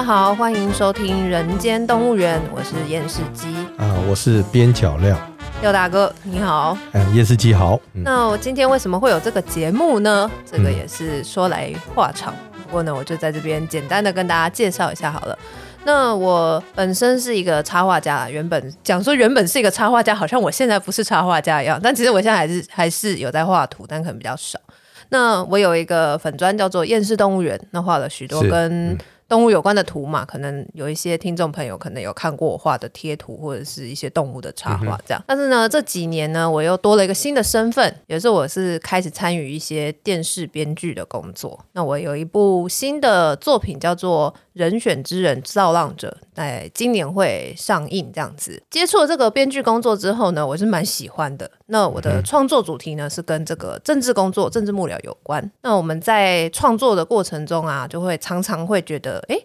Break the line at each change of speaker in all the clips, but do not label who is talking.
家好，欢迎收听《人间动物园》，我是验视机
啊，我是边角料，
廖大哥你好，
嗯，验视机好。
那我今天为什么会有这个节目呢？这个也是说来话长，不过呢，我就在这边简单的跟大家介绍一下好了。那我本身是一个插画家，原本讲说原本是一个插画家，好像我现在不是插画家一样，但其实我现在还是还是有在画图，但可能比较少。那我有一个粉砖叫做厌世动物园，那画了许多跟动物有关的图嘛，可能有一些听众朋友可能有看过我画的贴图或者是一些动物的插画这样。嗯、但是呢，这几年呢，我又多了一个新的身份，也是我是开始参与一些电视编剧的工作。那我有一部新的作品叫做《人选之人造浪者》，在今年会上映这样子。接触了这个编剧工作之后呢，我是蛮喜欢的。那我的创作主题呢，是跟这个政治工作、政治幕僚有关。那我们在创作的过程中啊，就会常常会觉得，哎，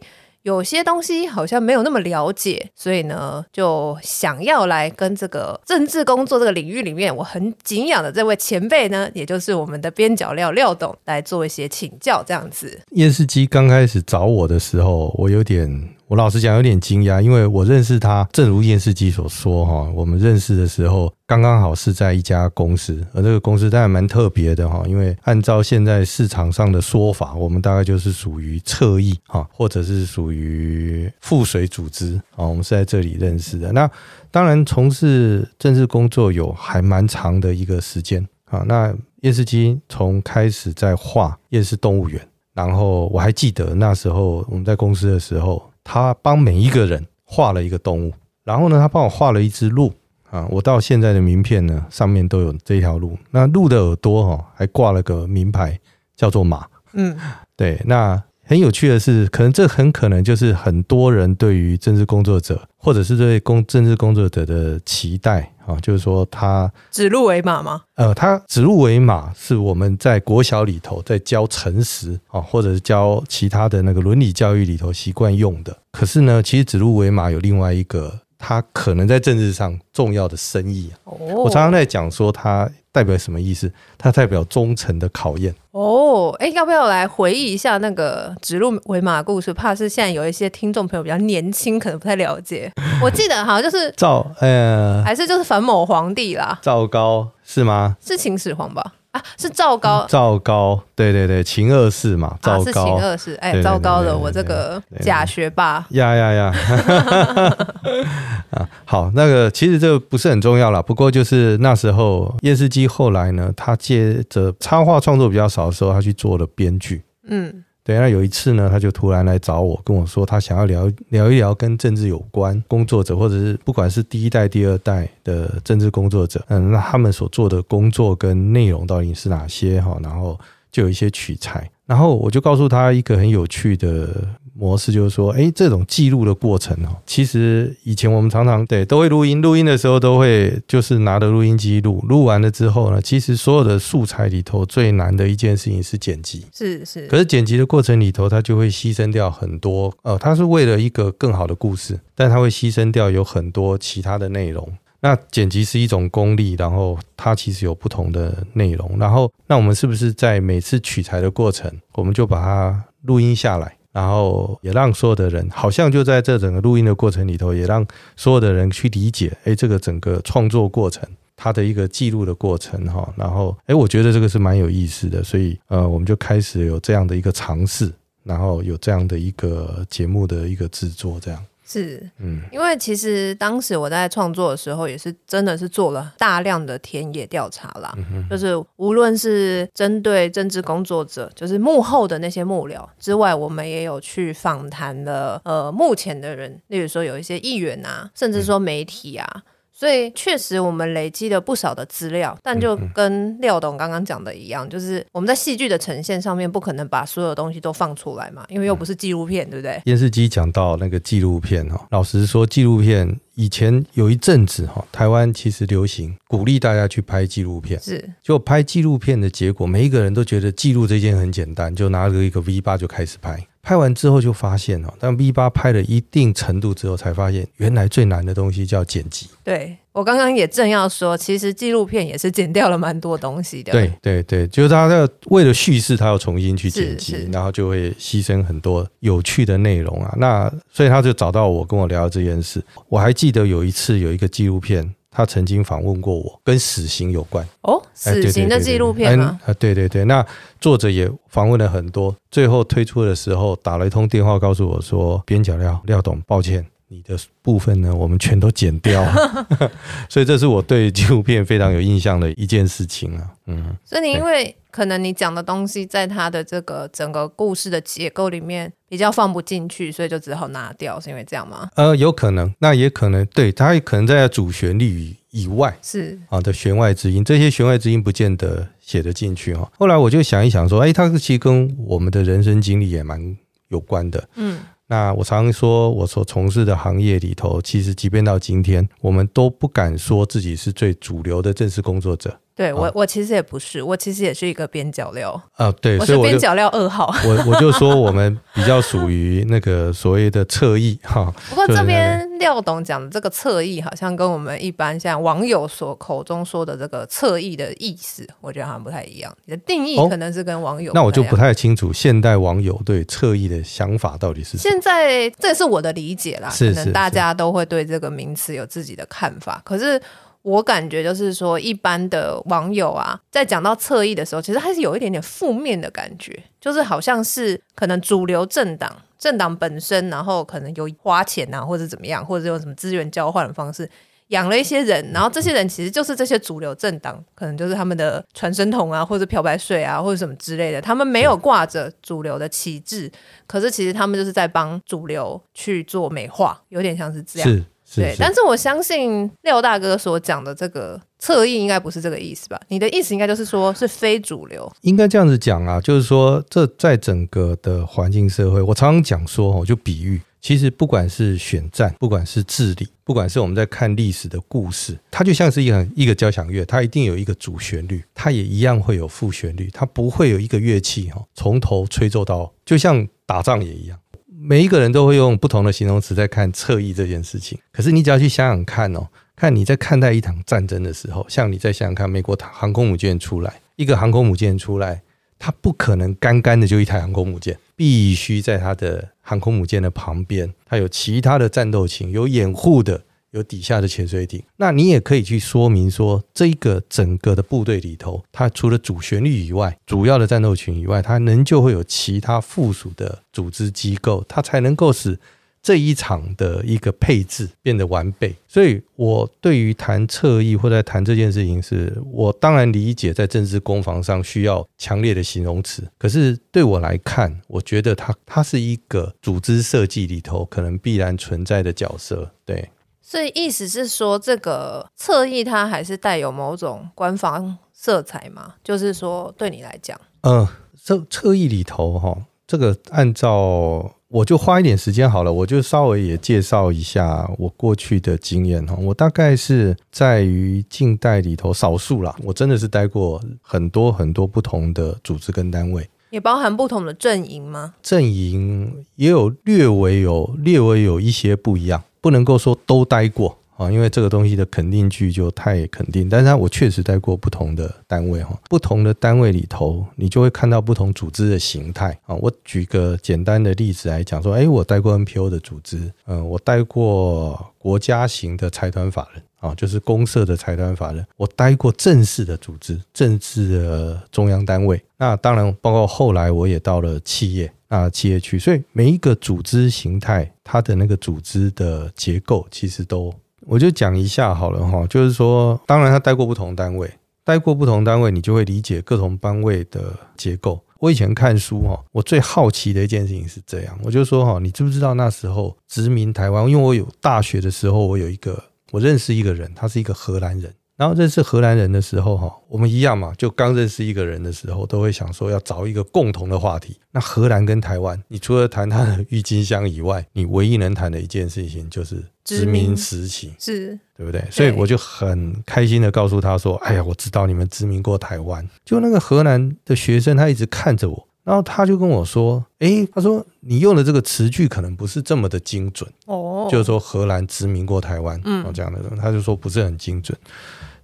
有些东西好像没有那么了解，所以呢，就想要来跟这个政治工作这个领域里面我很敬仰的这位前辈呢，也就是我们的边角料廖董来做一些请教，这样子。
验视机刚开始找我的时候，我有点。我老实讲有点惊讶，因为我认识他，正如验视机所说哈，我们认识的时候刚刚好是在一家公司，而这个公司当然蛮特别的哈，因为按照现在市场上的说法，我们大概就是属于侧翼哈，或者是属于附随组织啊，我们是在这里认识的。那当然从事政治工作有还蛮长的一个时间啊。那验视机从开始在画厌世动物园，然后我还记得那时候我们在公司的时候。他帮每一个人画了一个动物，然后呢，他帮我画了一只鹿啊。我到现在的名片呢，上面都有这条鹿。那鹿的耳朵哈，还挂了个名牌，叫做马。嗯，对。那很有趣的是，可能这很可能就是很多人对于政治工作者，或者是对公政治工作者的期待。啊，就是说他
指鹿为马吗？
呃，他指鹿为马是我们在国小里头在教诚实啊，或者是教其他的那个伦理教育里头习惯用的。可是呢，其实指鹿为马有另外一个，他可能在政治上重要的深意。哦，我常常在讲说它。代表什么意思？它代表忠诚的考验。
哦，哎，要不要来回忆一下那个指鹿为马的故事？怕是现在有一些听众朋友比较年轻，可能不太了解。我记得好像就是赵，呃，还是就是反某皇帝啦。
赵高是吗？
是秦始皇吧？啊，是赵高，
赵高，对对对，秦二世嘛，赵高，啊、是秦
二世，哎，糟糕了，我这个假学霸，
呀呀呀，啊，好，那个其实这个不是很重要啦，不过就是那时候叶世基后来呢，他接着插画创作比较少的时候，他去做了编剧，嗯。对，那有一次呢，他就突然来找我，跟我说他想要聊聊一聊跟政治有关工作者，或者是不管是第一代、第二代的政治工作者，嗯，那他们所做的工作跟内容到底是哪些哈？然后就有一些取材，然后我就告诉他一个很有趣的。模式就是说，哎，这种记录的过程哦，其实以前我们常常对都会录音，录音的时候都会就是拿着录音机录，录完了之后呢，其实所有的素材里头最难的一件事情是剪辑，
是是。
可是剪辑的过程里头，它就会牺牲掉很多，呃，它是为了一个更好的故事，但它会牺牲掉有很多其他的内容。那剪辑是一种功力，然后它其实有不同的内容，然后那我们是不是在每次取材的过程，我们就把它录音下来？然后也让所有的人，好像就在这整个录音的过程里头，也让所有的人去理解，哎，这个整个创作过程，它的一个记录的过程，哈。然后，哎，我觉得这个是蛮有意思的，所以，呃，我们就开始有这样的一个尝试，然后有这样的一个节目的一个制作，这样。
是，嗯，因为其实当时我在创作的时候，也是真的是做了大量的田野调查啦，嗯、就是无论是针对政治工作者，就是幕后的那些幕僚之外，我们也有去访谈了呃目前的人，例如说有一些议员啊，甚至说媒体啊。嗯所以确实，我们累积了不少的资料，但就跟廖董刚刚讲的一样，就是我们在戏剧的呈现上面，不可能把所有东西都放出来嘛，因为又不是纪录片，对不对？
电视机讲到那个纪录片哈，老实说，纪录片以前有一阵子哈，台湾其实流行鼓励大家去拍纪录片，是就拍纪录片的结果，每一个人都觉得记录这件很简单，就拿着一个 V 八就开始拍。拍完之后就发现哦，当 V 八拍了一定程度之后，才发现原来最难的东西叫剪辑。
对，我刚刚也正要说，其实纪录片也是剪掉了蛮多东西的。
对对对，就是他要为了叙事，他要重新去剪辑，然后就会牺牲很多有趣的内容啊。那所以他就找到我，跟我聊这件事。我还记得有一次有一个纪录片。他曾经访问过我，跟死刑有关
哦，死刑的纪录片吗？
啊，对对对，那作者也访问了很多，最后推出的时候打了一通电话，告诉我说：“边角料廖董，抱歉，你的部分呢，我们全都剪掉了。”所以这是我对纪录片非常有印象的一件事情啊。嗯，
所以你因为可能你讲的东西在他的这个整个故事的结构里面比较放不进去，所以就只好拿掉，是因为这样吗？
呃，有可能，那也可能，对，他也可能在主旋律以外
是
啊的弦外之音，这些弦外之音不见得写得进去哈。后来我就想一想说，哎，他其实跟我们的人生经历也蛮有关的。嗯，那我常常说，我所从事的行业里头，其实即便到今天，我们都不敢说自己是最主流的正式工作者。
对我，我其实也不是，我其实也是一个边角料
啊。对，
我是边角料二号。
我我就说我们 比较属于那个所谓的侧翼哈。
不过这边廖董讲的这个侧翼，好像跟我们一般像网友所口中说的这个侧翼的意思，我觉得好像不太一样。你的定义可能是跟网友、哦，
那我就不太清楚现代网友对侧翼的想法到底是什么。
现在这是我的理解啦，可能大家都会对这个名词有自己的看法，可是。我感觉就是说，一般的网友啊，在讲到侧翼的时候，其实还是有一点点负面的感觉，就是好像是可能主流政党，政党本身，然后可能有花钱啊，或者怎么样，或者用什么资源交换的方式养了一些人，然后这些人其实就是这些主流政党，可能就是他们的传声筒啊，或者漂白水啊，或者什么之类的，他们没有挂着主流的旗帜，可是其实他们就是在帮主流去做美化，有点像是这样。对，但是我相信廖大哥所讲的这个侧翼应该不是这个意思吧？你的意思应该就是说是非主流，
应该这样子讲啊，就是说这在整个的环境社会，我常常讲说，我就比喻，其实不管是选战，不管是治理，不管是我们在看历史的故事，它就像是一个一个交响乐，它一定有一个主旋律，它也一样会有副旋律，它不会有一个乐器哈从头吹奏到，就像打仗也一样。每一个人都会用不同的形容词在看侧翼这件事情，可是你只要去想想看哦，看你在看待一场战争的时候，像你再想想看，美国航空母舰出来，一个航空母舰出来，它不可能干干的就一台航空母舰，必须在它的航空母舰的旁边，它有其他的战斗群，有掩护的。有底下的潜水艇，那你也可以去说明说，这个整个的部队里头，它除了主旋律以外，主要的战斗群以外，它仍旧会有其他附属的组织机构，它才能够使这一场的一个配置变得完备。所以，我对于谈侧翼或者谈这件事情是，是我当然理解在政治攻防上需要强烈的形容词，可是对我来看，我觉得它它是一个组织设计里头可能必然存在的角色，对。
所以意思是说，这个侧翼它还是带有某种官方色彩吗？就是说，对你来讲，
嗯，这侧翼里头哈，这个按照我就花一点时间好了，我就稍微也介绍一下我过去的经验哈。我大概是在于近代里头少数啦，我真的是待过很多很多不同的组织跟单位，
也包含不同的阵营吗？
阵营也有略微有略微有一些不一样。不能够说都待过啊，因为这个东西的肯定句就太肯定。但是，我确实待过不同的单位哈，不同的单位里头，你就会看到不同组织的形态啊。我举个简单的例子来讲说，哎，我待过 NPO 的组织，嗯，我待过国家型的财团法人啊，就是公社的财团法人。我待过正式的组织，正式的中央单位。那当然，包括后来我也到了企业。啊，企业区，所以每一个组织形态，它的那个组织的结构，其实都，我就讲一下好了哈。就是说，当然他待过不同单位，待过不同单位，你就会理解各种单位的结构。我以前看书哈，我最好奇的一件事情是这样，我就说哈，你知不知道那时候殖民台湾？因为我有大学的时候，我有一个我认识一个人，他是一个荷兰人。然后认识荷兰人的时候，哈，我们一样嘛，就刚认识一个人的时候，都会想说要找一个共同的话题。那荷兰跟台湾，你除了谈他的郁金香以外，你唯一能谈的一件事情就是殖民时期，
是，
对不对？所以我就很开心的告诉他说：“哎呀，我知道你们殖民过台湾。”就那个荷兰的学生，他一直看着我，然后他就跟我说：“诶，他说你用的这个词句可能不是这么的精准哦，就是说荷兰殖民过台湾，嗯，这样的，他就说不是很精准。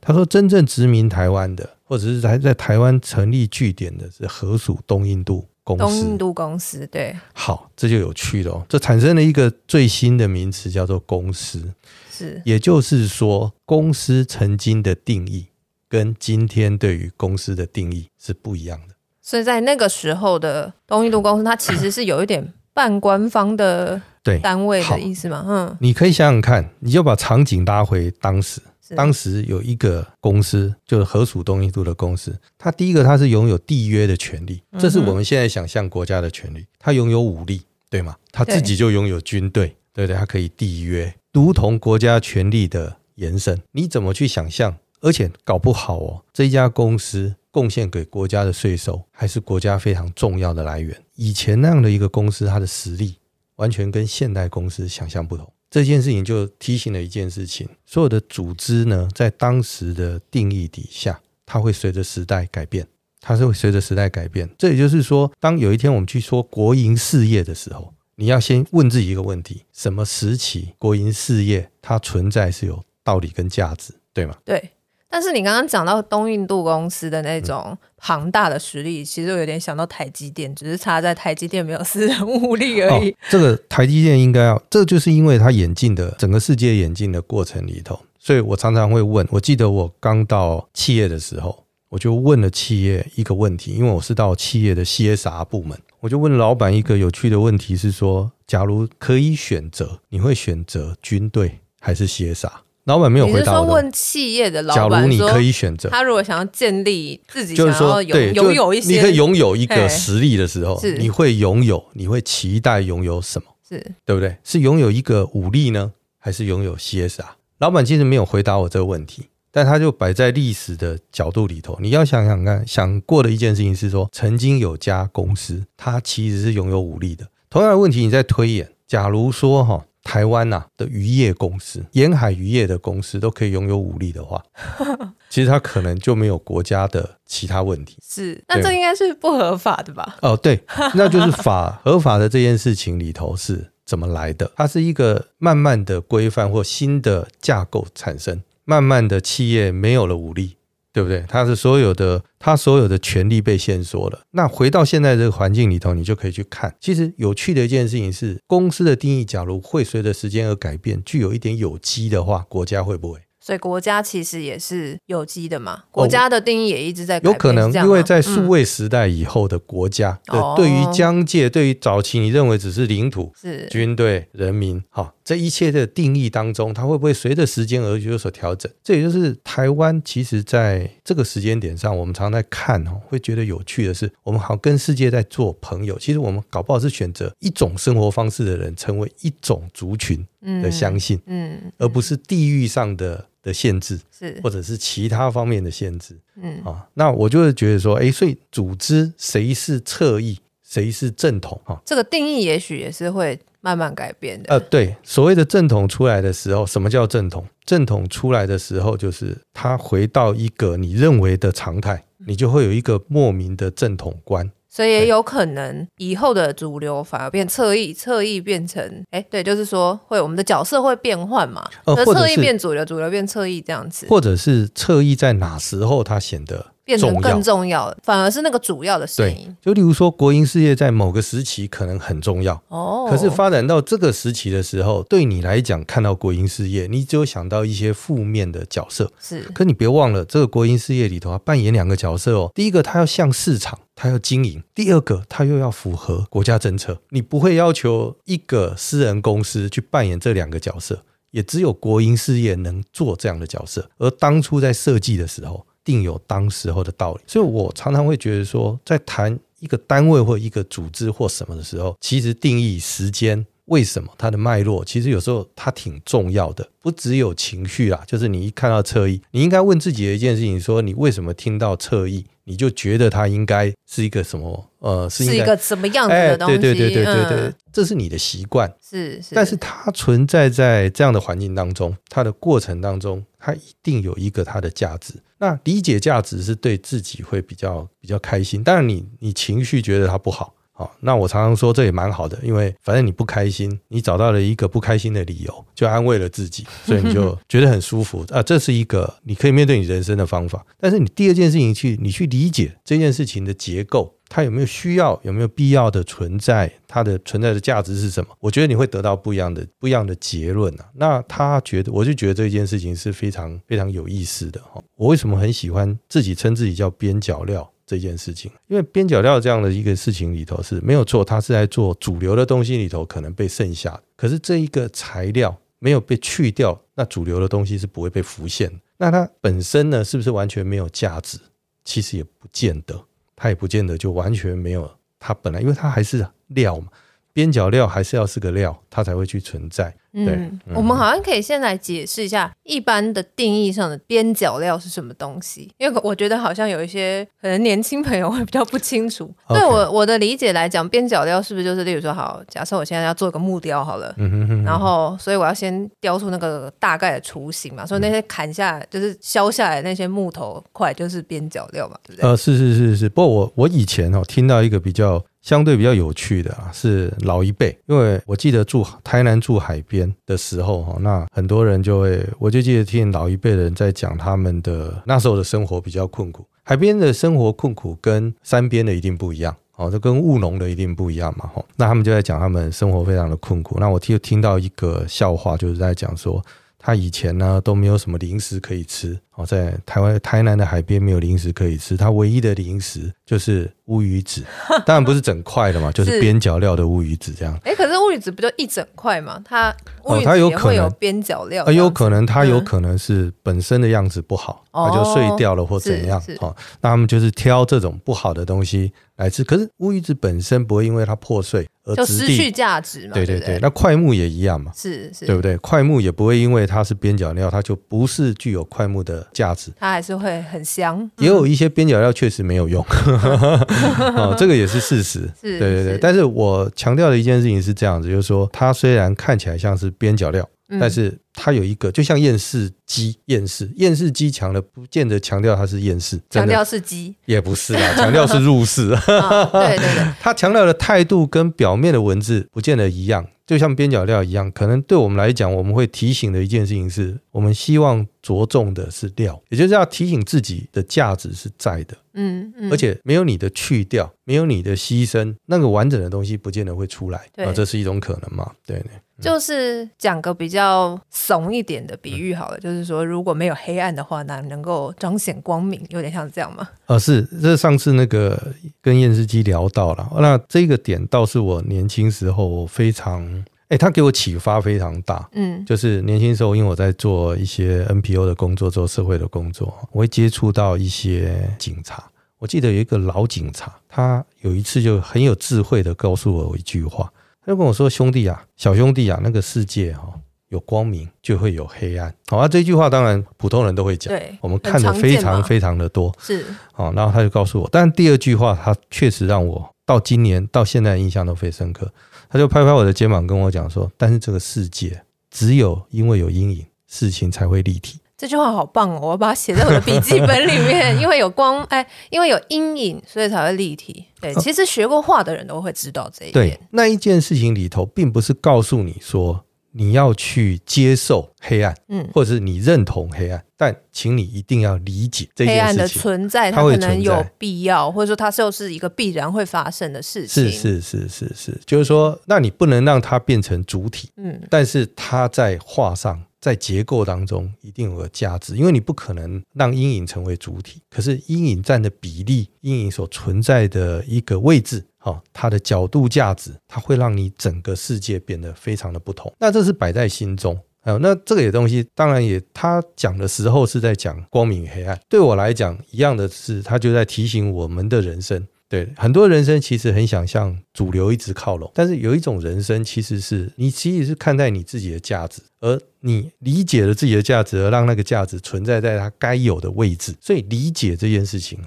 他说真正殖民台湾的，或者是还在台湾成立据点的是荷属东印度公司。
东印度公司，对。
好，这就有趣了哦，这产生了一个最新的名词，叫做公司。是，也就是说，公司曾经的定义跟今天对于公司的定义是不一样的。
所以在那个时候的东印度公司，它其实是有一点半官方的对单位的意思嘛？嗯，
你可以想想看，你就把场景拉回当时，当时有一个公司，就是河属东印度的公司，它第一个它是拥有缔约的权利，这是我们现在想象国家的权利，它拥有武力，对吗？它自己就拥有军队，对不对，它可以缔约，如同国家权力的延伸。你怎么去想象？而且搞不好哦，这家公司。贡献给国家的税收还是国家非常重要的来源。以前那样的一个公司，它的实力完全跟现代公司想象不同。这件事情就提醒了一件事情：所有的组织呢，在当时的定义底下，它会随着时代改变，它是会随着时代改变。这也就是说，当有一天我们去说国营事业的时候，你要先问自己一个问题：什么时期国营事业它存在是有道理跟价值，对吗？
对。但是你刚刚讲到东印度公司的那种庞大的实力，其实我有点想到台积电，只是差在台积电没有私人物力而已。哦，
这个台积电应该要，这就是因为它演进的整个世界演进的过程里头，所以我常常会问。我记得我刚到企业的时候，我就问了企业一个问题，因为我是到企业的 CSR 部门，我就问老板一个有趣的问题是说，假如可以选择，你会选择军队还是 CSR？老板没有回答。
你是说问企业的老板，
假如你可以选择，
他如果想要建立自己，就是说拥拥有一些，
你可以拥有一个实力的时候，你会拥有，你会期待拥有什么？是对不对？是拥有一个武力呢，还是拥有 CSR？老板其实没有回答我这个问题，但他就摆在历史的角度里头，你要想想看，想过的一件事情是说，曾经有家公司，它其实是拥有武力的。同样的问题，你在推演，假如说哈。台湾呐的渔业公司，沿海渔业的公司都可以拥有武力的话，其实它可能就没有国家的其他问题。
是，那这应该是不合法的吧？
哦，对，那就是法合法的这件事情里头是怎么来的？它是一个慢慢的规范或新的架构产生，慢慢的企业没有了武力。对不对？他是所有的，他所有的权利被限缩了。那回到现在这个环境里头，你就可以去看。其实有趣的一件事情是，公司的定义，假如会随着时间而改变，具有一点有机的话，国家会不会？
所以国家其实也是有机的嘛，国家的定义也一直在改变。
有可能，因为在数位时代以后的国家，嗯、对于疆界，对于早期你认为只是领土、是军队、人民，好，这一切的定义当中，它会不会随着时间而有所调整？这也就是台湾其实在这个时间点上，我们常常在看哦，会觉得有趣的是，我们好跟世界在做朋友。其实我们搞不好是选择一种生活方式的人，成为一种族群的相信，嗯，嗯，而不是地域上的。的限制是，或者是其他方面的限制，嗯啊，那我就会觉得说，哎，所以组织谁是侧翼，谁是正统啊？
这个定义也许也是会慢慢改变的。
呃，对，所谓的正统出来的时候，什么叫正统？正统出来的时候，就是它回到一个你认为的常态，你就会有一个莫名的正统观。
所以也有可能以后的主流反而变侧翼，侧翼变成哎，对，就是说会我们的角色会变换嘛，呃，侧翼变主流，主流变侧翼这样子，
或者是侧翼在哪时候它显得
变成更重要，反而是那个主要的声音。
就例如说，国营事业在某个时期可能很重要哦，可是发展到这个时期的时候，对你来讲，看到国营事业，你只有想到一些负面的角色。是，可你别忘了，这个国营事业里头，啊扮演两个角色哦。第一个，它要向市场，它要经营；第二个，它又要符合国家政策。你不会要求一个私人公司去扮演这两个角色，也只有国营事业能做这样的角色。而当初在设计的时候，定有当时候的道理，所以我常常会觉得说，在谈一个单位或一个组织或什么的时候，其实定义时间为什么它的脉络，其实有时候它挺重要的，不只有情绪啊，就是你一看到侧翼，你应该问自己的一件事情：说你为什么听到侧翼，你就觉得它应该是一个什么？呃，是，
是一个什么样子的东西？
哎、对对对对对对，
嗯、
这是你的习惯。
是是，
但是它存在在这样的环境当中，它的过程当中，它一定有一个它的价值。那理解价值是对自己会比较比较开心。当然你，你你情绪觉得它不好。那我常常说这也蛮好的，因为反正你不开心，你找到了一个不开心的理由，就安慰了自己，所以你就 觉得很舒服啊。这是一个你可以面对你人生的方法。但是你第二件事情去，你去理解这件事情的结构，它有没有需要，有没有必要的存在，它的存在的价值是什么？我觉得你会得到不一样的不一样的结论啊。那他觉得，我就觉得这件事情是非常非常有意思的哈。我为什么很喜欢自己称自己叫边角料？这件事情，因为边角料这样的一个事情里头是没有错，它是在做主流的东西里头可能被剩下。可是这一个材料没有被去掉，那主流的东西是不会被浮现。那它本身呢，是不是完全没有价值？其实也不见得，它也不见得就完全没有。它本来因为它还是料嘛，边角料还是要是个料，它才会去存在。对，
嗯，我们好像可以先来解释一下一般的定义上的边角料是什么东西，因为我觉得好像有一些可能年轻朋友会比较不清楚。Okay. 对我我的理解来讲，边角料是不是就是例如说，好，假设我现在要做个木雕好了，嗯哼哼，然后所以我要先雕出那个大概的雏形嘛，所以那些砍下来就是削下来那些木头块就是边角料嘛，对不对？
呃，是是是是，不过我我以前哦听到一个比较相对比较有趣的啊，是老一辈，因为我记得住台南住海边。的时候哈，那很多人就会，我就记得听老一辈的人在讲他们的那时候的生活比较困苦，海边的生活困苦跟山边的一定不一样，哦，这跟务农的一定不一样嘛，哈，那他们就在讲他们生活非常的困苦。那我听听到一个笑话，就是在讲说，他以前呢都没有什么零食可以吃，哦，在台湾台南的海边没有零食可以吃，它唯一的零食就是乌鱼子，当然不是整块的嘛，就是边角料的乌鱼子这样。
哎，可是乌鱼子不就一整块吗？它哦，它有可能有边角料，
有可能它有可能是本身的样子不好，它就碎掉了或怎样。哦，那他们就是挑这种不好的东西来吃。可是乌鱼子本身不会因为它破碎。
而失去价值嘛？
对对对，那块木也一样嘛？
是是，
对不对？块木也不会因为它是边角料，它就不是具有块木的价值。
它还是会很香。
也有一些边角料确实没有用，哦，这个也是事实。对对对，但是我强调的一件事情是这样子，就是说它虽然看起来像是边角料。但是它有一个，就像厌世机，厌世厌世机强了，不见得强调它是厌世，
强调是机，
也不是啦，强调是入世。
哦、对对对，
它强调的态度跟表面的文字不见得一样。就像边角料一样，可能对我们来讲，我们会提醒的一件事情是，我们希望着重的是料，也就是要提醒自己的价值是在的。嗯嗯，而且没有你的去掉，没有你的牺牲，那个完整的东西不见得会出来。啊，这是一种可能嘛？对对。
就是讲个比较怂一点的比喻好了，就是说如果没有黑暗的话，那能够彰显光明，有点像这样吗？
呃，是，这上次那个跟验视机聊到了，那这个点倒是我年轻时候非常。哎，他给我启发非常大。嗯，就是年轻时候，因为我在做一些 NPO 的工作，做社会的工作，我会接触到一些警察。我记得有一个老警察，他有一次就很有智慧的告诉我一句话，他就跟我说：“兄弟啊，小兄弟啊，那个世界哈，有光明就会有黑暗。”好啊，这句话当然普通人都会讲，对，我们看的非常非常的多。是，好，然后他就告诉我，但第二句话，他确实让我到今年到现在印象都非常深刻。他就拍拍我的肩膀，跟我讲说：“但是这个世界只有因为有阴影，事情才会立体。”
这句话好棒哦！我要把它写在我的笔记本里面。因为有光，哎，因为有阴影，所以才会立体。对，其实学过画的人都会知道这一点。
对，那一件事情里头，并不是告诉你说。你要去接受黑暗，嗯，或者是你认同黑暗，但请你一定要理解这件事情，黑暗的
存在，它可能有必要，或者说它就是一个必然会发生的事情。
是是是是是，就是说，那你不能让它变成主体，嗯，但是它在画上，在结构当中一定有个价值，因为你不可能让阴影成为主体，可是阴影占的比例，阴影所存在的一个位置。好，它的角度价值，它会让你整个世界变得非常的不同。那这是摆在心中。还有，那这个东西，当然也，他讲的时候是在讲光明与黑暗。对我来讲，一样的是，他就在提醒我们的人生。对，很多人生其实很想向主流一直靠拢，但是有一种人生，其实是你其实是看待你自己的价值，而你理解了自己的价值，而让那个价值存在在它该有的位置。所以理解这件事情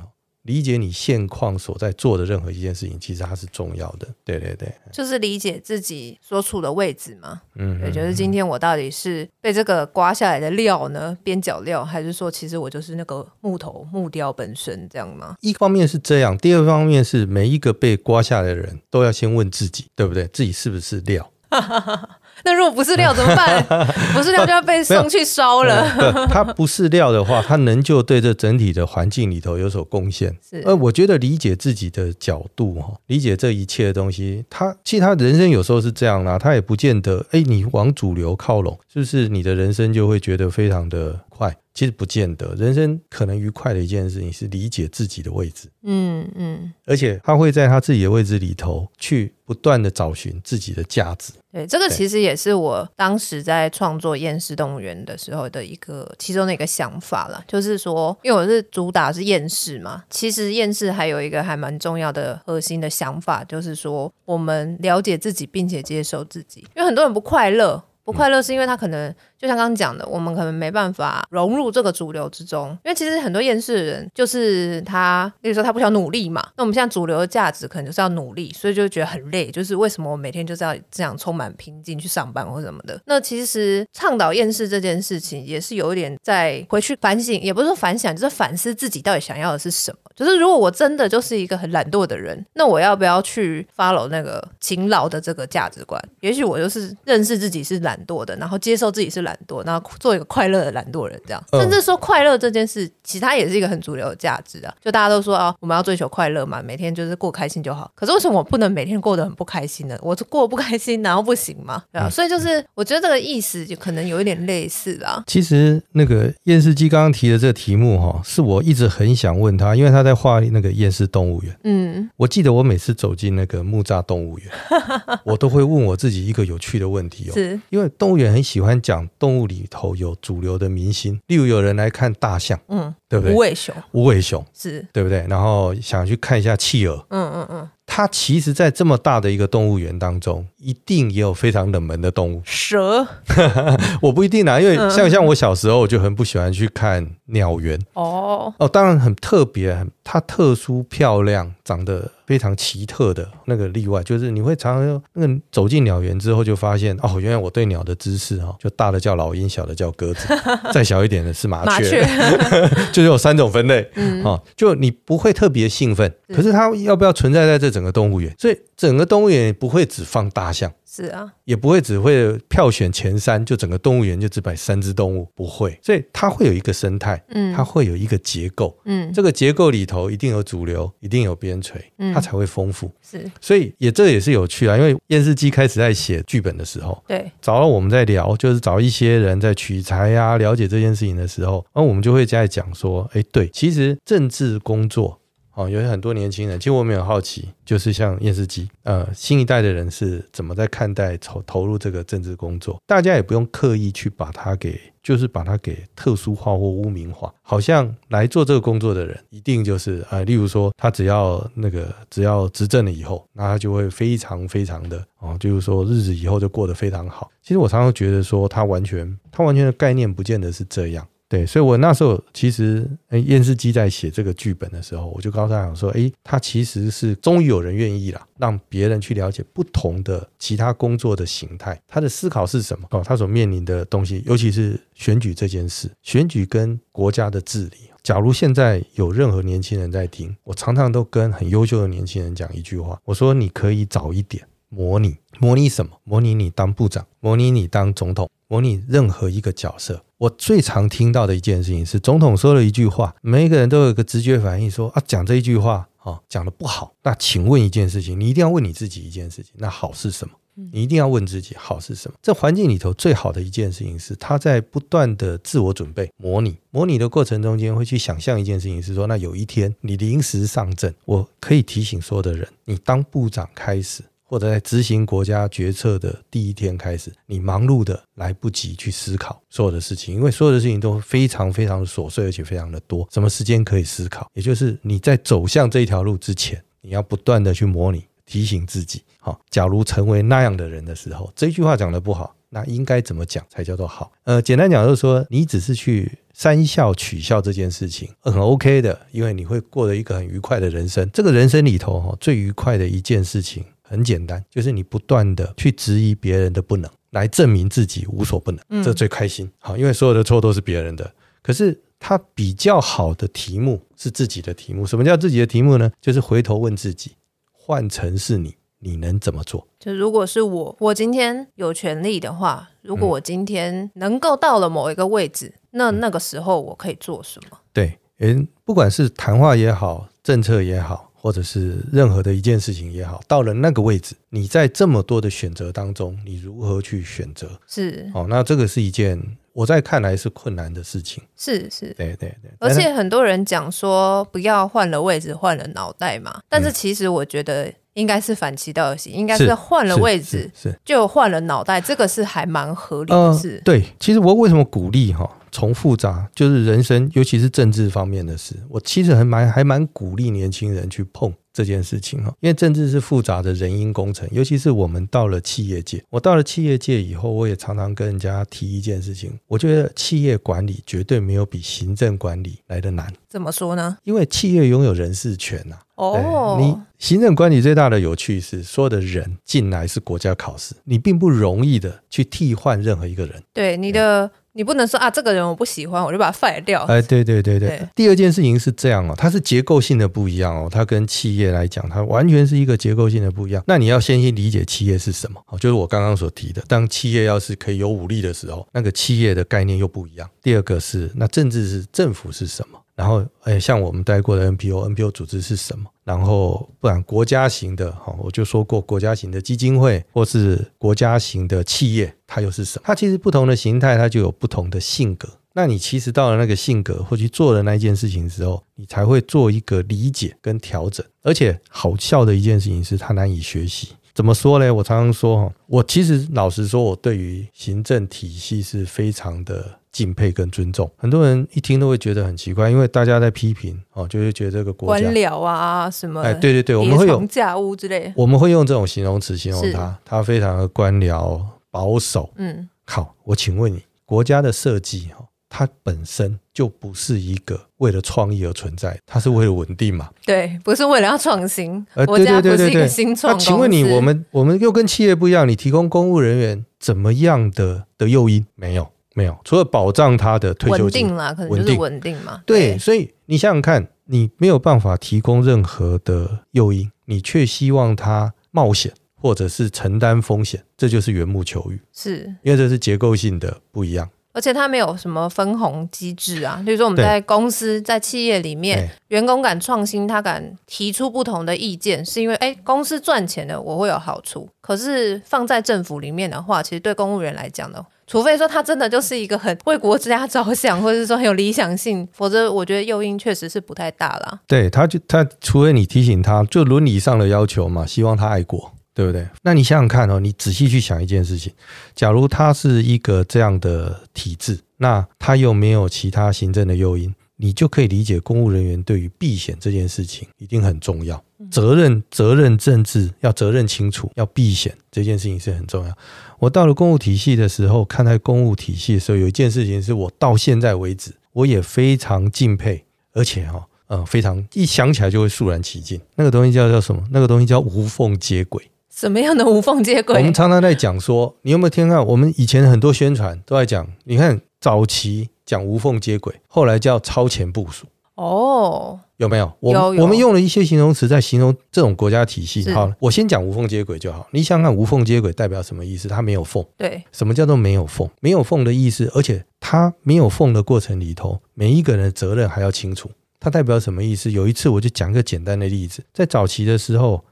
理解你现况所在做的任何一件事情，其实它是重要的。对对对，
就是理解自己所处的位置嘛。
嗯，
也就是今天我到底是被这个刮下来的料呢，边角料，还是说其实我就是那个木头木雕本身这样吗？
一方面是这样，第二方面是每一个被刮下来的人都要先问自己，对不对？自己是不是料？
那如果不是料怎么办？不是料就要被送去烧了。
它不是料的话，它能就对这整体的环境里头有所贡献。
是，
呃，我觉得理解自己的角度哈，理解这一切的东西，他其实他人生有时候是这样啦，他也不见得，哎，你往主流靠拢，是不是你的人生就会觉得非常的快？其实不见得，人生可能愉快的一件事情是理解自己的位置，
嗯嗯，
而且他会在他自己的位置里头去不断的找寻自己的价值。
对，这个其实也是我当时在创作《厌世动物园》的时候的一个其中的一个想法了，就是说，因为我是主打是厌世嘛，其实厌世还有一个还蛮重要的核心的想法，就是说我们了解自己并且接受自己，因为很多人不快乐。不快乐是因为他可能就像刚刚讲的，我们可能没办法融入这个主流之中。因为其实很多厌世的人，就是他，例如说他不想努力嘛。那我们现在主流的价值可能就是要努力，所以就觉得很累。就是为什么我每天就是要这样充满拼劲去上班或什么的？那其实倡导厌世这件事情，也是有一点在回去反省，也不是说反省，就是反思自己到底想要的是什么。就是如果我真的就是一个很懒惰的人，那我要不要去 follow 那个勤劳的这个价值观？也许我就是认识自己是。懒惰的，然后接受自己是懒惰，然后做一个快乐的懒惰人，这样。甚至说快乐这件事，其实它也是一个很主流的价值啊。就大家都说啊，我们要追求快乐嘛，每天就是过开心就好。可是为什么我不能每天过得很不开心呢？我过不开心，然后不行吗？对啊。所以就是我觉得这个意思就可能有一点类似啊。
其实那个厌世姬刚刚提的这个题目哈，是我一直很想问他，因为他在画那个厌世动物园。
嗯，
我记得我每次走进那个木栅动物园，我都会问我自己一个有趣的问题哦，
是
因为。动物园很喜欢讲动物里头有主流的明星，例如有人来看大象，
嗯，
对不对？
无尾熊，
无尾熊
是
对不对？然后想去看一下企鹅，
嗯嗯嗯。
它其实，在这么大的一个动物园当中，一定也有非常冷门的动物。
蛇，
我不一定啊，因为像像我小时候，我就很不喜欢去看鸟园。
哦
哦，当然很特别，很它特殊漂亮，长得非常奇特的那个例外，就是你会常常那个走进鸟园之后，就发现哦，原来我对鸟的知识哈，就大的叫老鹰，小的叫鸽子，再小一点的是麻雀，麻雀 就是有三种分类。嗯，哦，就你不会特别兴奋，可是它要不要存在在这整个动物园？所以整个动物园不会只放大象。
是啊，
也不会只会票选前三，就整个动物园就只摆三只动物，不会，所以它会有一个生态，嗯，它会有一个结构，嗯，这个结构里头一定有主流，一定有边陲，它才会丰富。
是，
所以也这也是有趣啊，因为电视机开始在写剧本的时候，
对，
找到我们在聊，就是找一些人在取材呀、啊，了解这件事情的时候，然后我们就会在讲说，哎，对，其实政治工作。哦，有很多年轻人，其实我们很好奇，就是像厌世基，呃，新一代的人是怎么在看待投投入这个政治工作？大家也不用刻意去把它给，就是把它给特殊化或污名化，好像来做这个工作的人，一定就是啊、呃，例如说他只要那个只要执政了以后，那他就会非常非常的哦，就是说日子以后就过得非常好。其实我常常觉得说，他完全他完全的概念不见得是这样。对，所以我那时候其实，哎，厌世姬在写这个剧本的时候，我就告诉他讲说，哎，他其实是终于有人愿意了，让别人去了解不同的其他工作的形态，他的思考是什么？哦，他所面临的东西，尤其是选举这件事，选举跟国家的治理。假如现在有任何年轻人在听，我常常都跟很优秀的年轻人讲一句话，我说你可以早一点模拟，模拟什么？模拟你当部长，模拟你当总统，模拟任何一个角色。我最常听到的一件事情是，总统说了一句话，每一个人都有一个直觉反应，说啊，讲这一句话啊，讲的不好。那请问一件事情，你一定要问你自己一件事情，那好是什么？你一定要问自己，好是什么？这环境里头最好的一件事情是，他在不断的自我准备、模拟、模拟的过程中间，会去想象一件事情，是说，那有一天你临时上阵，我可以提醒所有的人，你当部长开始。或者在执行国家决策的第一天开始，你忙碌的来不及去思考所有的事情，因为所有的事情都非常非常的琐碎，而且非常的多，什么时间可以思考？也就是你在走向这一条路之前，你要不断的去模拟，提醒自己。好，假如成为那样的人的时候，这句话讲得不好。那应该怎么讲才叫做好？呃，简单讲就是说，你只是去三笑取笑这件事情，很 OK 的，因为你会过得一个很愉快的人生。这个人生里头哈，最愉快的一件事情很简单，就是你不断的去质疑别人的不能，来证明自己无所不能，这最开心。好，因为所有的错都是别人的，可是他比较好的题目是自己的题目。什么叫自己的题目呢？就是回头问自己，换成是你。你能怎么做？
就如果是我，我今天有权利的话，如果我今天能够到了某一个位置，嗯、那那个时候我可以做什么？
对，嗯，不管是谈话也好，政策也好，或者是任何的一件事情也好，到了那个位置，你在这么多的选择当中，你如何去选择？
是，
哦，那这个是一件我在看来是困难的事情。
是是，
对对对。
而且很多人讲说不要换了位置，换了脑袋嘛，但是其实我觉得。应该是反其道而行，应该是换了位置，是就换了脑袋，这个是还蛮合理的事。
呃。对，其实我为什么鼓励哈，从复杂就是人生，尤其是政治方面的事，我其实还蛮还蛮鼓励年轻人去碰。这件事情哈，因为政治是复杂的人因工程，尤其是我们到了企业界。我到了企业界以后，我也常常跟人家提一件事情，我觉得企业管理绝对没有比行政管理来得难。
怎么说呢？
因为企业拥有人事权呐。
哦，
你行政管理最大的有趣是，所有的人进来是国家考试，你并不容易的去替换任何一个人。
对你的。你不能说啊，这个人我不喜欢，我就把他 fire 掉。
哎，对对对对。对第二件事情是这样哦，它是结构性的不一样哦，它跟企业来讲，它完全是一个结构性的不一样。那你要先去理解企业是什么，就是我刚刚所提的，当企业要是可以有武力的时候，那个企业的概念又不一样。第二个是，那政治是政府是什么？然后，哎，像我们待过的 NPO，NPO 组织是什么？然后，不然国家型的，哈，我就说过，国家型的基金会或是国家型的企业，它又是什么？它其实不同的形态，它就有不同的性格。那你其实到了那个性格，或去做了那件事情之后，你才会做一个理解跟调整。而且，好笑的一件事情是，它难以学习。怎么说呢？我常常说哈，我其实老实说，我对于行政体系是非常的敬佩跟尊重。很多人一听都会觉得很奇怪，因为大家在批评哦，就会觉得这个国家
官僚啊什么，
哎，对对对，我们会有
架屋之类，
我们会用这种形容词形容它，是它非常的官僚保守。
嗯，
好，我请问你，国家的设计哈？它本身就不是一个为了创意而存在，它是为了稳定嘛？
对，不是为了要创新。
呃，
对对对对对。那
请问你，我们我们又跟企业不一样，你提供公务人员怎么样的的诱因？没有，没有，除了保障他的退休金，
啦，可能就是稳定嘛。
对，对，所以你想想看，你没有办法提供任何的诱因，你却希望他冒险或者是承担风险，这就是缘木求鱼。
是，
因为这是结构性的不一样。
而且它没有什么分红机制啊，比如说我们在公司、在企业里面，员工敢创新，他敢提出不同的意见，是因为诶公司赚钱了，我会有好处。可是放在政府里面的话，其实对公务员来讲呢，除非说他真的就是一个很为国家着想，或者是说很有理想性，否则我觉得诱因确实是不太大啦。
对，他就他，除非你提醒他，就伦理上的要求嘛，希望他爱国。对不对？那你想想看哦，你仔细去想一件事情，假如它是一个这样的体制，那它又没有其他行政的诱因，你就可以理解公务人员对于避险这件事情一定很重要。责任责任政治要责任清楚，要避险这件事情是很重要。我到了公务体系的时候，看待公务体系的时候，有一件事情是我到现在为止我也非常敬佩，而且哈，呃，非常一想起来就会肃然起敬。那个东西叫叫什么？那个东西叫无缝接轨。
什么样的无缝接轨？
我们常常在讲说，你有没有听到？我们以前很多宣传都在讲，你看早期讲无缝接轨，后来叫超前部署。
哦，
有没有？我我们用了一些形容词在形容这种国家体系。好，我先讲无缝接轨就好。你想想看，无缝接轨代表什么意思？它没有缝。
对，
什么叫做没有缝？没有缝的意思，而且它没有缝的过程里头，每一个人的责任还要清楚。它代表什么意思？有一次我就讲一个简单的例子，在早期的时候。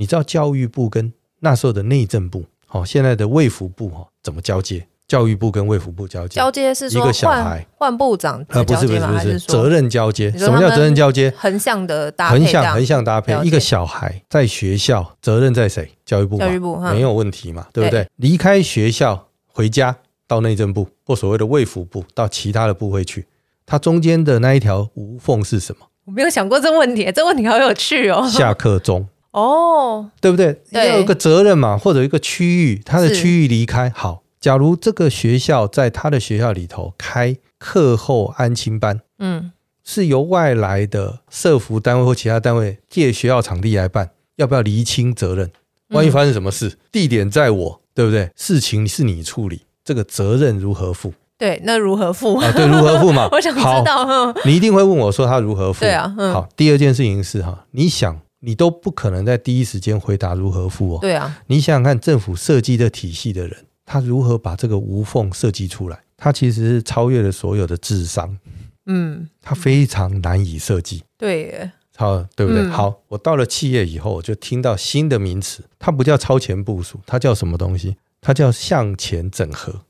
你知道教育部跟那时候的内政部，好，现在的卫福部哈，怎么交接？教育部跟卫福部交接，
交接是说
一个小孩
换部长
呃，不是不是不是责任交接？
什
么叫责任交接？
横向的搭配，
横向横向搭配。一个小孩在学校，责任在谁？教育部，
教育部
没有问题嘛，对不对？离开学校回家到内政部或所谓的卫福部，到其他的部会去，它中间的那一条无缝是什么？
我没有想过这问题，这问题好有趣哦。
下课钟。
哦，
对不对？要有一个责任嘛，或者一个区域，他的区域离开，好，假如这个学校在他的学校里头开课后安亲班，嗯，是由外来的社服单位或其他单位借学校场地来办，要不要厘清责任？万一发生什么事，嗯、地点在我，对不对？事情是你处理，这个责任如何负？
对，那如何负
啊？对，如何负嘛？
我想知道。
好，你一定会问我说他如何负？
对啊。嗯、
好，第二件事情是哈，你想，你都不可能在第一时间回答如何付哦。
对啊。
你想想看，政府设计的体系的人。他如何把这个无缝设计出来？他其实是超越了所有的智商，嗯，他非常难以设计。
对耶，
好，对不对？嗯、好，我到了企业以后，我就听到新的名词，它不叫超前部署，它叫什么东西？它叫向前整合，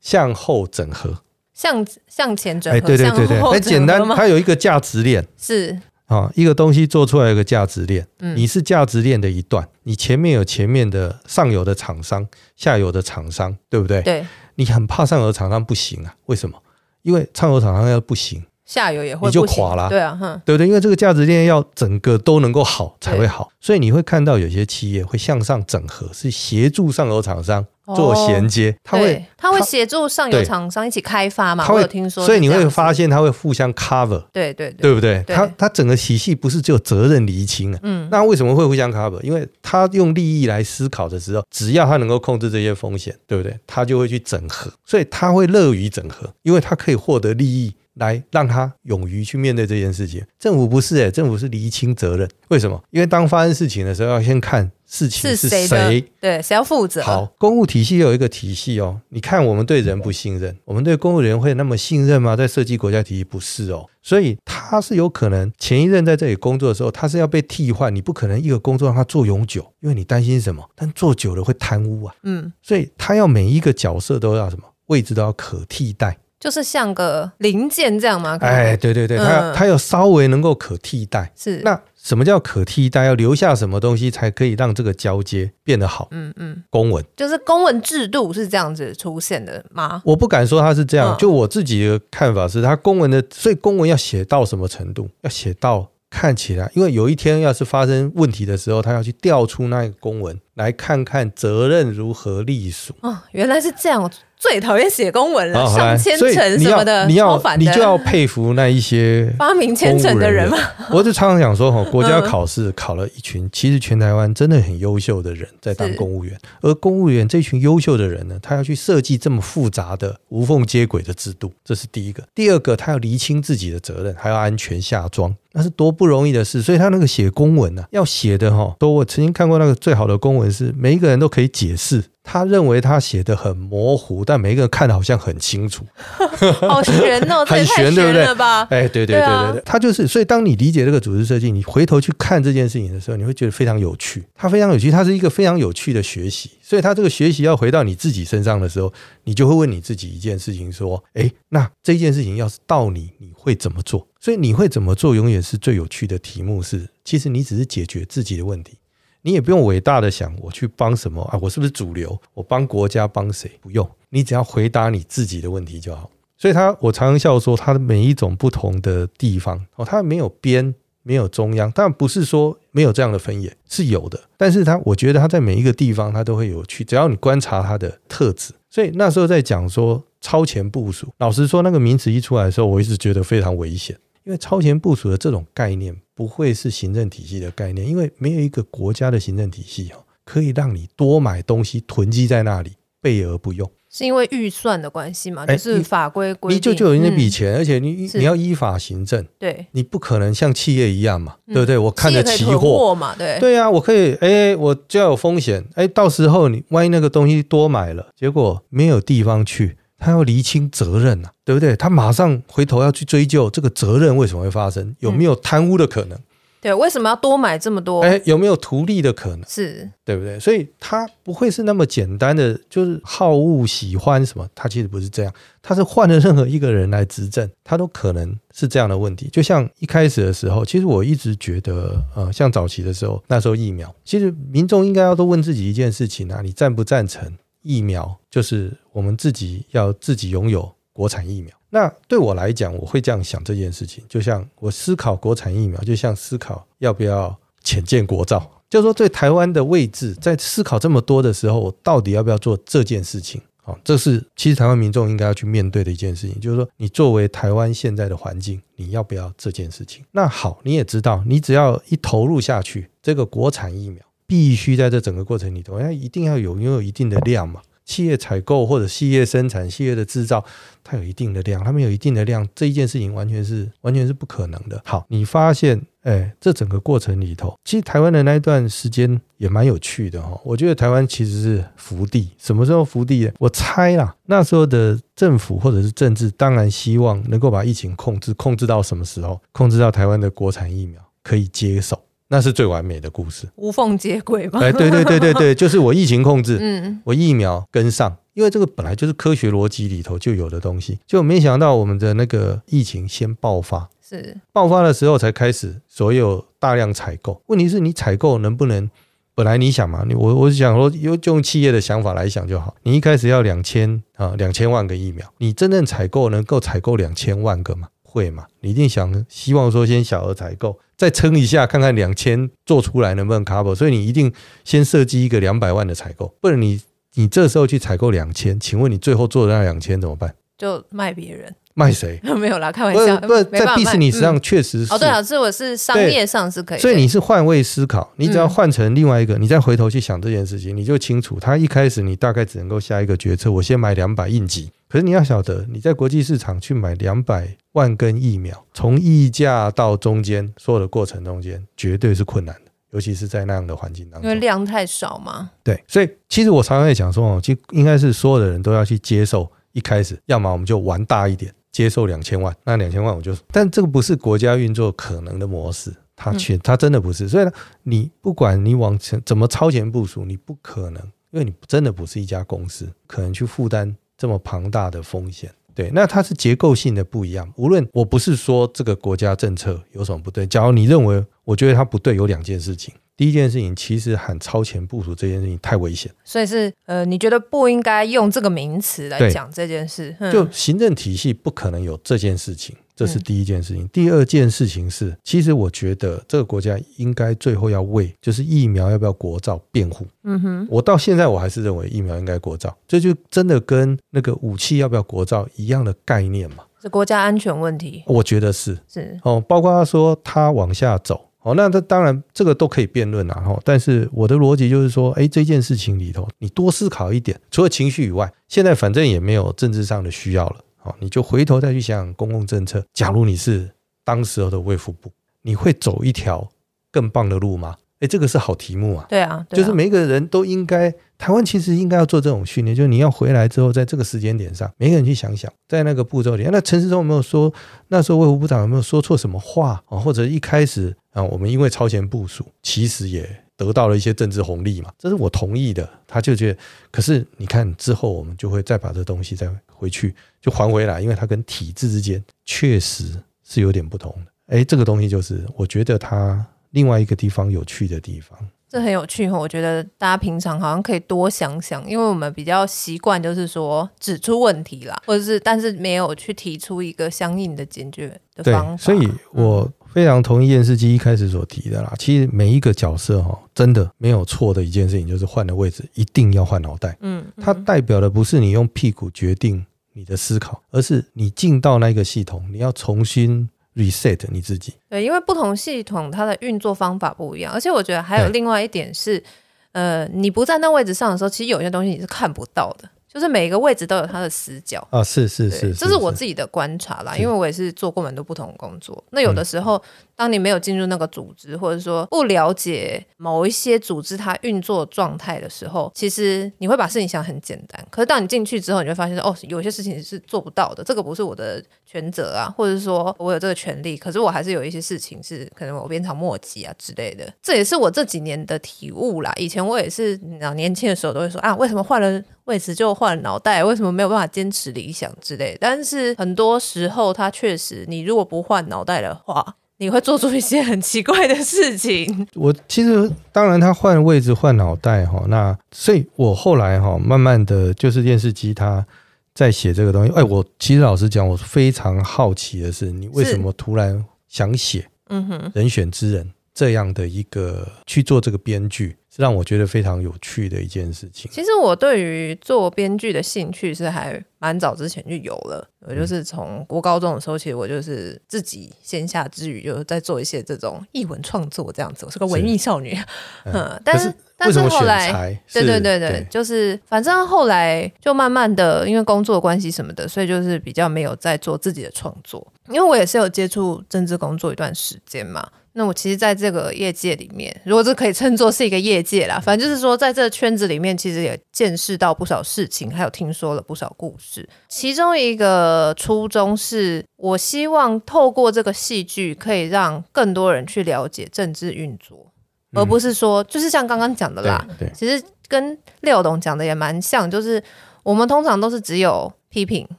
向后整合，
向向前整合。哎，
对对对对，很简单，它有一个价值链，
是。
啊，一个东西做出来一个价值链，你是价值链的一段，你前面有前面的上游的厂商，下游的厂商，对不对？
对，
你很怕上游厂商不行啊？为什么？因为上游厂商要不行，
下游也会
你就垮了，
对啊，哼，
对不对？因为这个价值链要整个都能够好才会好，所以你会看到有些企业会向上整合，是协助上游厂商。做衔接，他会
他会协助上游厂商一起开发嘛？我有听说，
所以你会发现他会互相 cover，
对对
对不对？他他整个体系不是只有责任厘清啊，嗯，那为什么会互相 cover？因为他用利益来思考的时候，只要他能够控制这些风险，对不对？他就会去整合，所以他会乐于整合，因为他可以获得利益。来让他勇于去面对这件事情。政府不是诶、欸，政府是厘清责任。为什么？因为当发生事情的时候，要先看事情是谁，
对，谁要负责。
好，公务体系有一个体系哦。你看，我们对人不信任，我们对公务人员会那么信任吗？在设计国家体系不是哦。所以他是有可能前一任在这里工作的时候，他是要被替换。你不可能一个工作让他做永久，因为你担心什么？但做久了会贪污啊。嗯，所以他要每一个角色都要什么位置都要可替代。
就是像个零件这样吗？
哎，对对对，它要它有稍微能够可替代。
是，
那什么叫可替代？要留下什么东西才可以让这个交接变得好？嗯嗯，公文
就是公文制度是这样子出现的吗？
我不敢说它是这样，就我自己的看法是，它公文的，所以公文要写到什么程度？要写到看起来，因为有一天要是发生问题的时候，他要去调出那个公文来看看责任如何隶属。哦，
原来是这样。最讨厌写公文了，上千层什么的，
你要你就要佩服那一些
发明千层的人嘛。
我就常常讲说，哈，国家考试考了一群，其实全台湾真的很优秀的人在当公务员，而公务员这群优秀的人呢，他要去设计这么复杂的无缝接轨的制度，这是第一个。第二个，他要厘清自己的责任，还要安全下装，那是多不容易的事。所以他那个写公文呢，要写的哈，都我曾经看过那个最好的公文是每一个人都可以解释。他认为他写的很模糊，但每一个人看的好像很清楚，
好玄哦，
很玄，对不对？哎，对对对对对，
啊、
他就是。所以当你理解这个组织设计，你回头去看这件事情的时候，你会觉得非常有趣。它非常有趣，它是一个非常有趣的学习。所以，他这个学习要回到你自己身上的时候，你就会问你自己一件事情：说，哎，那这件事情要是到你，你会怎么做？所以，你会怎么做，永远是最有趣的题目是。是其实你只是解决自己的问题。你也不用伟大的想我去帮什么啊，我是不是主流？我帮国家帮谁？不用，你只要回答你自己的问题就好。所以他，我常常笑说，他的每一种不同的地方哦，他没有边，没有中央，但不是说没有这样的分野，是有的。但是他，我觉得他在每一个地方，他都会有趣。只要你观察他的特质，所以那时候在讲说超前部署，老实说，那个名词一出来的时候，我一直觉得非常危险。因为超前部署的这种概念不会是行政体系的概念，因为没有一个国家的行政体系哦，可以让你多买东西囤积在那里备而不用。
是因为预算的关系嘛？就是法规规定，
你就就有那笔钱，而且你你要依法行政，
对，
你不可能像企业一样嘛，对不对？我看着期
货嘛，对
对啊，我可以哎，我就要有风险哎，到时候你万一那个东西多买了，结果没有地方去。他要厘清责任呐、啊，对不对？他马上回头要去追究这个责任为什么会发生，有没有贪污的可能？
对，为什么要多买这么多？
哎，有没有图利的可能？
是，
对不对？所以他不会是那么简单的，就是好恶喜欢什么？他其实不是这样，他是换了任何一个人来执政，他都可能是这样的问题。就像一开始的时候，其实我一直觉得，呃，像早期的时候，那时候疫苗，其实民众应该要都问自己一件事情啊，你赞不赞成？疫苗就是我们自己要自己拥有国产疫苗。那对我来讲，我会这样想这件事情。就像我思考国产疫苗，就像思考要不要浅见国造。就是说，对台湾的位置，在思考这么多的时候，我到底要不要做这件事情？啊，这是其实台湾民众应该要去面对的一件事情，就是说你作为台湾现在的环境，你要不要这件事情？那好，你也知道，你只要一投入下去，这个国产疫苗必须在这整个过程里头，要一定要有拥有一定的量嘛。企业采购或者企业生产、企业的制造，它有一定的量，他们有一定的量，这一件事情完全是完全是不可能的。好，你发现，哎，这整个过程里头，其实台湾的那一段时间也蛮有趣的哈。我觉得台湾其实是福地，什么时候福地呢？我猜啦，那时候的政府或者是政治，当然希望能够把疫情控制，控制到什么时候？控制到台湾的国产疫苗可以接手。那是最完美的故事，
无缝接轨嘛？
哎，对对对对对，就是我疫情控制，嗯，我疫苗跟上，因为这个本来就是科学逻辑里头就有的东西，就没想到我们的那个疫情先爆发，
是
爆发的时候才开始所有大量采购。问题是你采购能不能？本来你想嘛，你我我想说，用用企业的想法来想就好。你一开始要两千啊，两千万个疫苗，你真正采购能够采购两千万个吗？会嘛？你一定想希望说先小额采购，再撑一下，看看两千做出来能不能 cover。所以你一定先设计一个两百万的采购，不然你你这时候去采购两千，请问你最后做的那两千怎么办？
就卖别人。
卖谁？
没有啦，开玩笑。
不是在 business 上确实是。
哦，对啊，是我是商业上是可以。
所以你是换位思考，你只要换成另外一个，你再回头去想这件事情，你就清楚。他一开始你大概只能够下一个决策，我先买两百应急。可是你要晓得，你在国际市场去买两百万根疫苗，从议价到中间所有的过程中间，绝对是困难的，尤其是在那样的环境当中。
因为量太少嘛。
对，所以其实我常常也讲说哦，其实应该是所有的人都要去接受，一开始要么我们就玩大一点。接受两千万，那两千万我就，但这个不是国家运作可能的模式，它确它真的不是。所以呢，你不管你往前怎么超前部署，你不可能，因为你真的不是一家公司，可能去负担这么庞大的风险。对，那它是结构性的不一样。无论我不是说这个国家政策有什么不对，假如你认为我觉得它不对，有两件事情。第一件事情，其实喊超前部署这件事情太危险，
所以是呃，你觉得不应该用这个名词来讲这件事？
就行政体系不可能有这件事情，这是第一件事情。嗯、第二件事情是，其实我觉得这个国家应该最后要为就是疫苗要不要国造辩护。嗯哼，我到现在我还是认为疫苗应该国造，这就真的跟那个武器要不要国造一样的概念嘛？
是国家安全问题，
我觉得是
是
哦，包括他说他往下走。哦，那这当然这个都可以辩论啊，哈。但是我的逻辑就是说，哎，这件事情里头，你多思考一点，除了情绪以外，现在反正也没有政治上的需要了，哦，你就回头再去想想公共政策。假如你是当时候的卫福部，你会走一条更棒的路吗？哎，这个是好题目啊。
对啊，对啊，
就是每个人都应该，台湾其实应该要做这种训练，就是你要回来之后，在这个时间点上，每个人去想想，在那个步骤里，那陈世忠有没有说，那时候卫福部长有没有说错什么话啊？或者一开始啊，我们因为超前部署，其实也得到了一些政治红利嘛，这是我同意的。他就觉得，可是你看之后，我们就会再把这东西再回去就还回来，因为它跟体制之间确实是有点不同的。哎，这个东西就是我觉得它。另外一个地方有趣的地方，
这很有趣哈。我觉得大家平常好像可以多想想，因为我们比较习惯就是说指出问题啦，或者是但是没有去提出一个相应的解决的方法。
所以我非常同意电视机一开始所提的啦。其实每一个角色哈，真的没有错的一件事情，就是换的位置一定要换脑袋。嗯，它代表的不是你用屁股决定你的思考，而是你进到那个系统，你要重新。reset 你自己，
对，因为不同系统它的运作方法不一样，而且我觉得还有另外一点是，呃，你不在那位置上的时候，其实有些东西你是看不到的。就是每一个位置都有它的死角
啊，是是是，
这是我自己的观察啦。因为我也是做过蛮多不同的工作。那有的时候，当你没有进入那个组织，或者说不了解某一些组织它运作状态的时候，其实你会把事情想很简单。可是当你进去之后，你会发现哦，有些事情是做不到的。这个不是我的权责啊，或者说我有这个权利，可是我还是有一些事情是可能我鞭长莫及啊之类的。这也是我这几年的体悟啦。以前我也是，年轻的时候都会说啊，为什么换了？位置就换脑袋，为什么没有办法坚持理想之类？但是很多时候，他确实，你如果不换脑袋的话，你会做出一些很奇怪的事情。
我其实当然，他换位置换脑袋哈，那所以我后来哈，慢慢的就是电视机他在写这个东西。哎，我其实老实讲，我非常好奇的是，你为什么突然想写？嗯哼，人选之人。这样的一个去做这个编剧。是让我觉得非常有趣的一件事情。
其实我对于做编剧的兴趣是还蛮早之前就有了，我就是从国高中的时候，其实我就是自己闲暇之余就在做一些这种艺文创作这样子。我是个文艺少女，嗯，嗯，但是，
但是后
来，对对对对，对就是反正后来就慢慢的因为工作关系什么的，所以就是比较没有在做自己的创作。因为我也是有接触政治工作一段时间嘛。那我其实在这个业界里面，如果这可以称作是一个业界啦，反正就是说，在这个圈子里面，其实也见识到不少事情，还有听说了不少故事。其中一个初衷是，我希望透过这个戏剧，可以让更多人去了解政治运作，而不是说，就是像刚刚讲的啦。其实跟廖董讲的也蛮像，就是我们通常都是只有批评。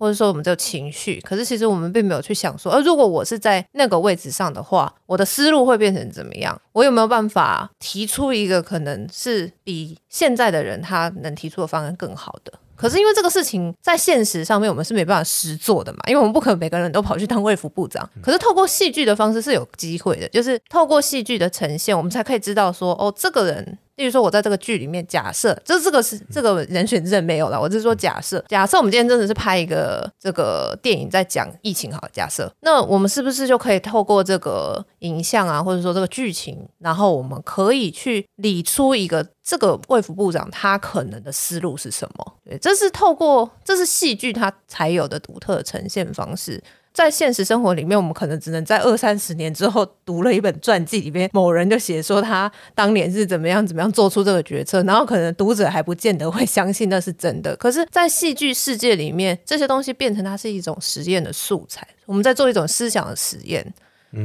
或者说我们这个情绪，可是其实我们并没有去想说，而如果我是在那个位置上的话，我的思路会变成怎么样？我有没有办法提出一个可能是比现在的人他能提出的方案更好的？可是因为这个事情在现实上面我们是没办法实做的嘛，因为我们不可能每个人都跑去当卫福部长。可是透过戏剧的方式是有机会的，就是透过戏剧的呈现，我们才可以知道说，哦，这个人。例如说，我在这个剧里面假设，这这个是这个人选证没有了。我只是说假设，假设我们今天真的是拍一个这个电影在讲疫情，好，假设，那我们是不是就可以透过这个影像啊，或者说这个剧情，然后我们可以去理出一个这个卫福部长他可能的思路是什么？对，这是透过这是戏剧它才有的独特呈现方式。在现实生活里面，我们可能只能在二三十年之后读了一本传记，里面某人就写说他当年是怎么样怎么样做出这个决策，然后可能读者还不见得会相信那是真的。可是，在戏剧世界里面，这些东西变成它是一种实验的素材，我们在做一种思想的实验。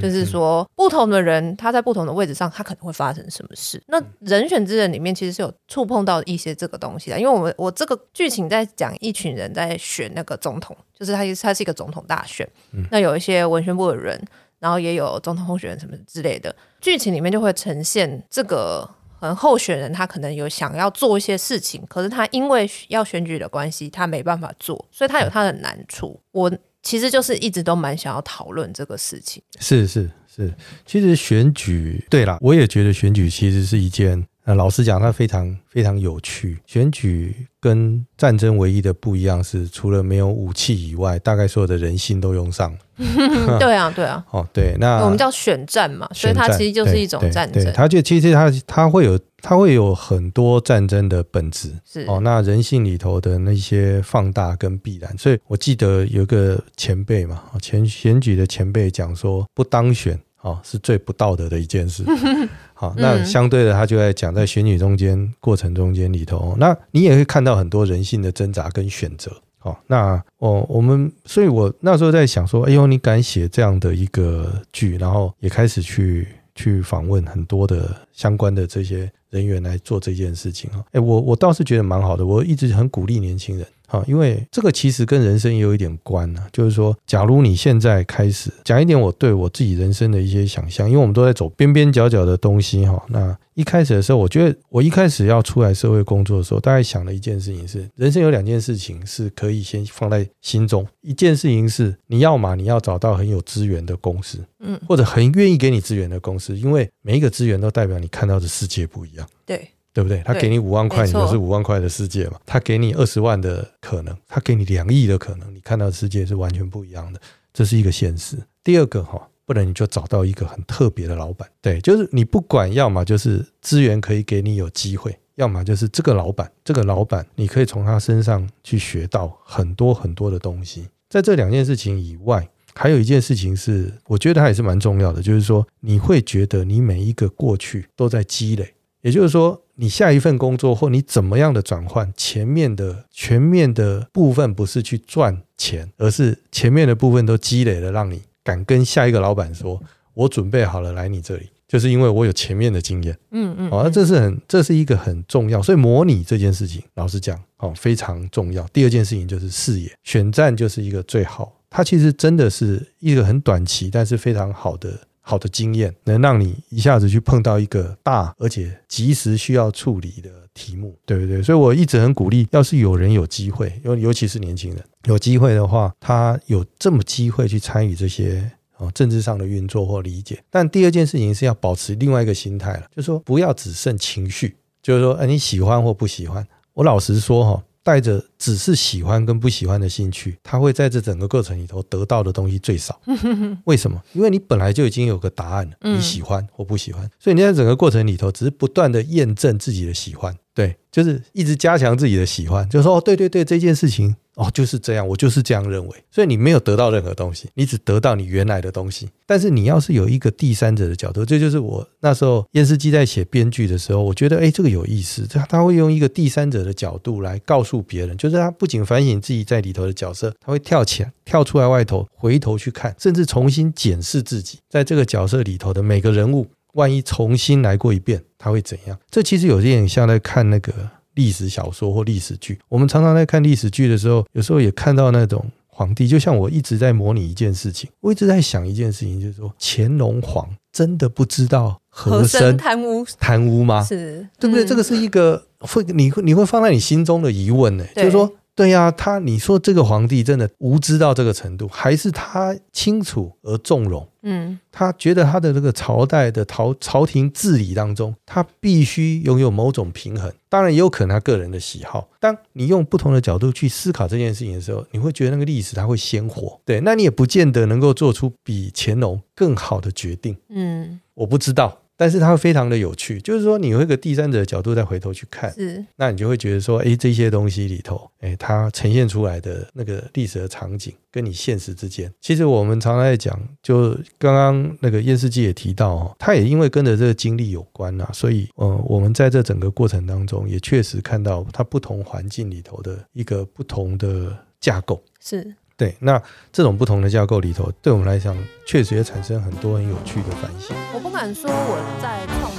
就是说，不同的人他在不同的位置上，他可能会发生什么事。那人选之人里面其实是有触碰到一些这个东西的，因为我们我这个剧情在讲一群人在选那个总统，就是他他是一个总统大选。那有一些文宣部的人，然后也有总统候选人什么之类的，剧情里面就会呈现这个嗯候选人他可能有想要做一些事情，可是他因为要选举的关系，他没办法做，所以他有他的难处。我。其实就是一直都蛮想要讨论这个事情。
是是是，其实选举，对啦，我也觉得选举其实是一件，呃，老实讲，它非常非常有趣。选举跟战争唯一的不一样是，除了没有武器以外，大概所有的人性都用上了。
对啊，对啊。
哦，对，那
我们叫选战嘛，所以它其实就是一种战争。
对，它就其实它它会有。它会有很多战争的本质，是哦，那人性里头的那些放大跟必然，所以我记得有一个前辈嘛，前选举的前辈讲说，不当选哦是最不道德的一件事。好，那相对的，他就在讲在选举中间过程中间里头，那你也会看到很多人性的挣扎跟选择。好，那哦我们，所以我那时候在想说，哎呦，你敢写这样的一个剧，然后也开始去去访问很多的相关的这些。人员来做这件事情啊，哎，我我倒是觉得蛮好的，我一直很鼓励年轻人。好，因为这个其实跟人生也有一点关呢、啊。就是说，假如你现在开始讲一点我对我自己人生的一些想象，因为我们都在走边边角角的东西哈。那一开始的时候，我觉得我一开始要出来社会工作的时候，大概想的一件事情是，人生有两件事情是可以先放在心中。一件事情是，你要嘛，你要找到很有资源的公司，嗯，或者很愿意给你资源的公司，因为每一个资源都代表你看到的世界不一样。
对。
对不对？他给你五万块，你就是五万块的世界嘛。他给你二十万的可能，他给你两亿的可能，你看到的世界是完全不一样的。这是一个现实。第二个哈，不然你就找到一个很特别的老板。对，就是你不管，要么就是资源可以给你有机会，要么就是这个老板，这个老板你可以从他身上去学到很多很多的东西。在这两件事情以外，还有一件事情是，我觉得它也是蛮重要的，就是说你会觉得你每一个过去都在积累，也就是说。你下一份工作或你怎么样的转换，前面的全面的部分不是去赚钱，而是前面的部分都积累了，让你敢跟下一个老板说：“我准备好了来你这里。”就是因为我有前面的经验。嗯嗯，好，那这是很这是一个很重要，所以模拟这件事情，老实讲，哦，非常重要。第二件事情就是视野，选战就是一个最好，它其实真的是一个很短期，但是非常好的。好的经验能让你一下子去碰到一个大而且及时需要处理的题目，对不对？所以我一直很鼓励，要是有人有机会，尤尤其是年轻人有机会的话，他有这么机会去参与这些哦，政治上的运作或理解。但第二件事情是要保持另外一个心态了，就是说不要只剩情绪，就是说，哎，你喜欢或不喜欢。我老实说哈。带着只是喜欢跟不喜欢的兴趣，他会在这整个过程里头得到的东西最少。为什么？因为你本来就已经有个答案了，你喜欢或不喜欢，所以你在整个过程里头只是不断的验证自己的喜欢，对，就是一直加强自己的喜欢，就是说，哦，对对对，这件事情。哦，就是这样，我就是这样认为。所以你没有得到任何东西，你只得到你原来的东西。但是你要是有一个第三者的角度，这就是我那时候厌世姬在写编剧的时候，我觉得哎，这个有意思。他他会用一个第三者的角度来告诉别人，就是他不仅反省自己在里头的角色，他会跳起来，跳出来外头，回头去看，甚至重新检视自己在这个角色里头的每个人物。万一重新来过一遍，他会怎样？这其实有点像在看那个。历史小说或历史剧，我们常常在看历史剧的时候，有时候也看到那种皇帝。就像我一直在模拟一件事情，我一直在想一件事情，就是说乾隆皇真的不知道和珅贪污贪污吗？是，对不对？这个是一个会你会你会放在你心中的疑问呢，就是说。对呀、啊，他你说这个皇帝真的无知到这个程度，还是他清楚而纵容？嗯，他觉得他的这个朝代的朝朝廷治理当中，他必须拥有某种平衡。当然也有可能他个人的喜好。当你用不同的角度去思考这件事情的时候，你会觉得那个历史它会鲜活。对，那你也不见得能够做出比乾隆更好的决定。嗯，我不知道。但是它非常的有趣，就是说你有一个第三者的角度再回头去看，是，那你就会觉得说，哎，这些东西里头，哎，它呈现出来的那个历史的场景，跟你现实之间，其实我们常常在讲，就刚刚那个验世纪也提到哦，他也因为跟着这个经历有关呐，所以，呃，我们在这整个过程当中，也确实看到它不同环境里头的一个不同的架构，是。对那这种不同的架构里头对我们来讲确实也产生很多很有趣的反省
我不敢说我在创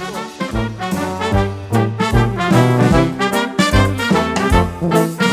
作。